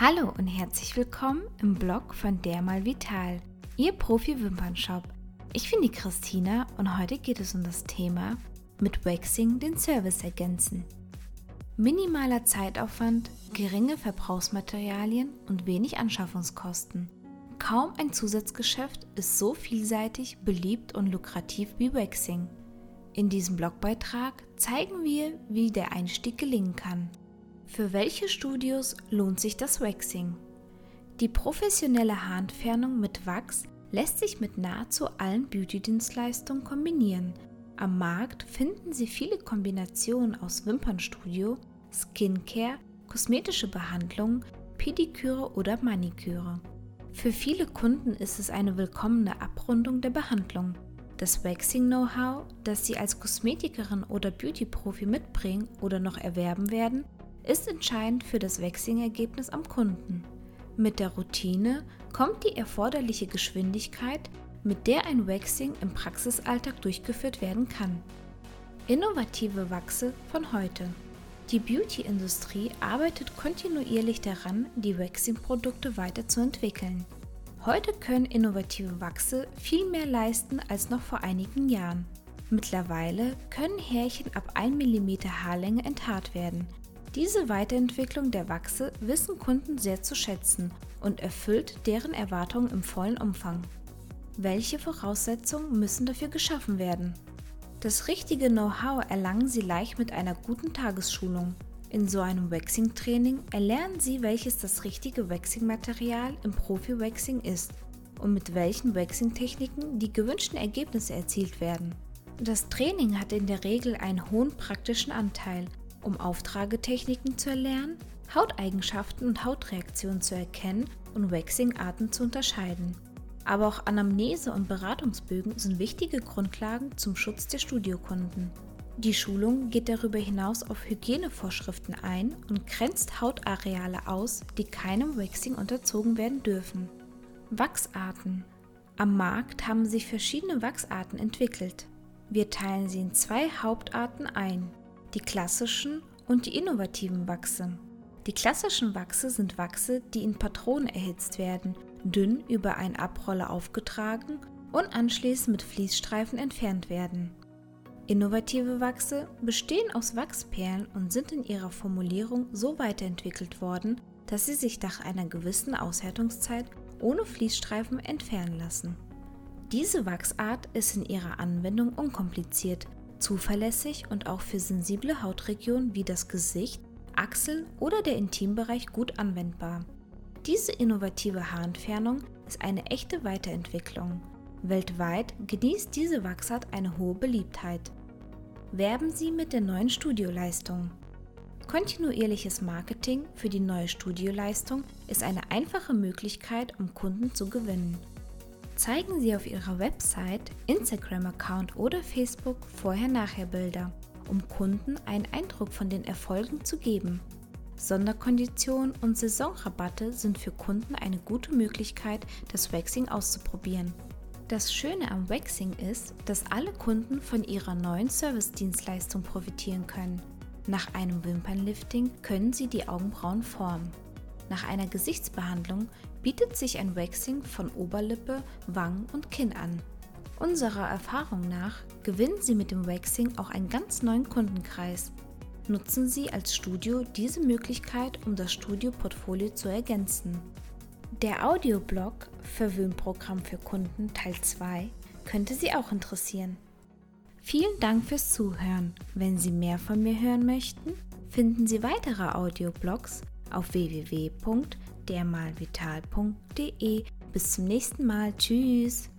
Hallo und herzlich willkommen im Blog von Dermal Vital, Ihr Profi-Wimpernshop. Ich bin die Christina und heute geht es um das Thema mit Waxing den Service ergänzen. Minimaler Zeitaufwand, geringe Verbrauchsmaterialien und wenig Anschaffungskosten. Kaum ein Zusatzgeschäft ist so vielseitig, beliebt und lukrativ wie Waxing. In diesem Blogbeitrag zeigen wir, wie der Einstieg gelingen kann. Für welche Studios lohnt sich das Waxing? Die professionelle Haarentfernung mit Wachs lässt sich mit nahezu allen Beauty-Dienstleistungen kombinieren. Am Markt finden Sie viele Kombinationen aus Wimpernstudio, Skincare, kosmetische Behandlungen, Pediküre oder Maniküre. Für viele Kunden ist es eine willkommene Abrundung der Behandlung. Das Waxing-Know-how, das Sie als Kosmetikerin oder Beauty-Profi mitbringen oder noch erwerben werden, ist entscheidend für das Waxing-Ergebnis am Kunden. Mit der Routine kommt die erforderliche Geschwindigkeit, mit der ein Waxing im Praxisalltag durchgeführt werden kann. Innovative Wachse von heute. Die Beauty-Industrie arbeitet kontinuierlich daran, die Waxing-Produkte weiterzuentwickeln. Heute können innovative Wachse viel mehr leisten als noch vor einigen Jahren. Mittlerweile können Härchen ab 1 mm Haarlänge enthaart werden, diese Weiterentwicklung der Wachse wissen Kunden sehr zu schätzen und erfüllt deren Erwartungen im vollen Umfang. Welche Voraussetzungen müssen dafür geschaffen werden? Das richtige Know-how erlangen Sie leicht mit einer guten Tagesschulung. In so einem Waxing-Training erlernen Sie, welches das richtige Waxing-Material im Profi-Waxing ist und mit welchen Waxing-Techniken die gewünschten Ergebnisse erzielt werden. Das Training hat in der Regel einen hohen praktischen Anteil um Auftragetechniken zu erlernen, Hauteigenschaften und Hautreaktionen zu erkennen und Waxing-Arten zu unterscheiden. Aber auch Anamnese und Beratungsbögen sind wichtige Grundlagen zum Schutz der Studiokunden. Die Schulung geht darüber hinaus auf Hygienevorschriften ein und grenzt Hautareale aus, die keinem Waxing unterzogen werden dürfen. Wachsarten. Am Markt haben sich verschiedene Wachsarten entwickelt. Wir teilen sie in zwei Hauptarten ein die klassischen und die innovativen Wachse. Die klassischen Wachse sind Wachse, die in Patronen erhitzt werden, dünn über einen Abroller aufgetragen und anschließend mit Fließstreifen entfernt werden. Innovative Wachse bestehen aus Wachsperlen und sind in ihrer Formulierung so weiterentwickelt worden, dass sie sich nach einer gewissen Aushärtungszeit ohne Fließstreifen entfernen lassen. Diese Wachsart ist in ihrer Anwendung unkompliziert zuverlässig und auch für sensible Hautregionen wie das Gesicht, Achseln oder der Intimbereich gut anwendbar. Diese innovative Haarentfernung ist eine echte Weiterentwicklung. Weltweit genießt diese Wachsart eine hohe Beliebtheit. Werben Sie mit der neuen Studioleistung. Kontinuierliches Marketing für die neue Studioleistung ist eine einfache Möglichkeit, um Kunden zu gewinnen zeigen Sie auf Ihrer Website, Instagram-Account oder Facebook Vorher-Nachher-Bilder, um Kunden einen Eindruck von den Erfolgen zu geben. Sonderkonditionen und Saisonrabatte sind für Kunden eine gute Möglichkeit, das Waxing auszuprobieren. Das Schöne am Waxing ist, dass alle Kunden von ihrer neuen Service-Dienstleistung profitieren können. Nach einem Wimpernlifting können Sie die Augenbrauen formen. Nach einer Gesichtsbehandlung bietet sich ein Waxing von Oberlippe, Wangen und Kinn an. Unserer Erfahrung nach gewinnen Sie mit dem Waxing auch einen ganz neuen Kundenkreis. Nutzen Sie als Studio diese Möglichkeit, um das Studio-Portfolio zu ergänzen. Der Audioblog Verwöhnprogramm für Kunden Teil 2 könnte Sie auch interessieren. Vielen Dank fürs Zuhören. Wenn Sie mehr von mir hören möchten, finden Sie weitere Audioblogs auf www.dermalvital.de. Bis zum nächsten Mal. Tschüss.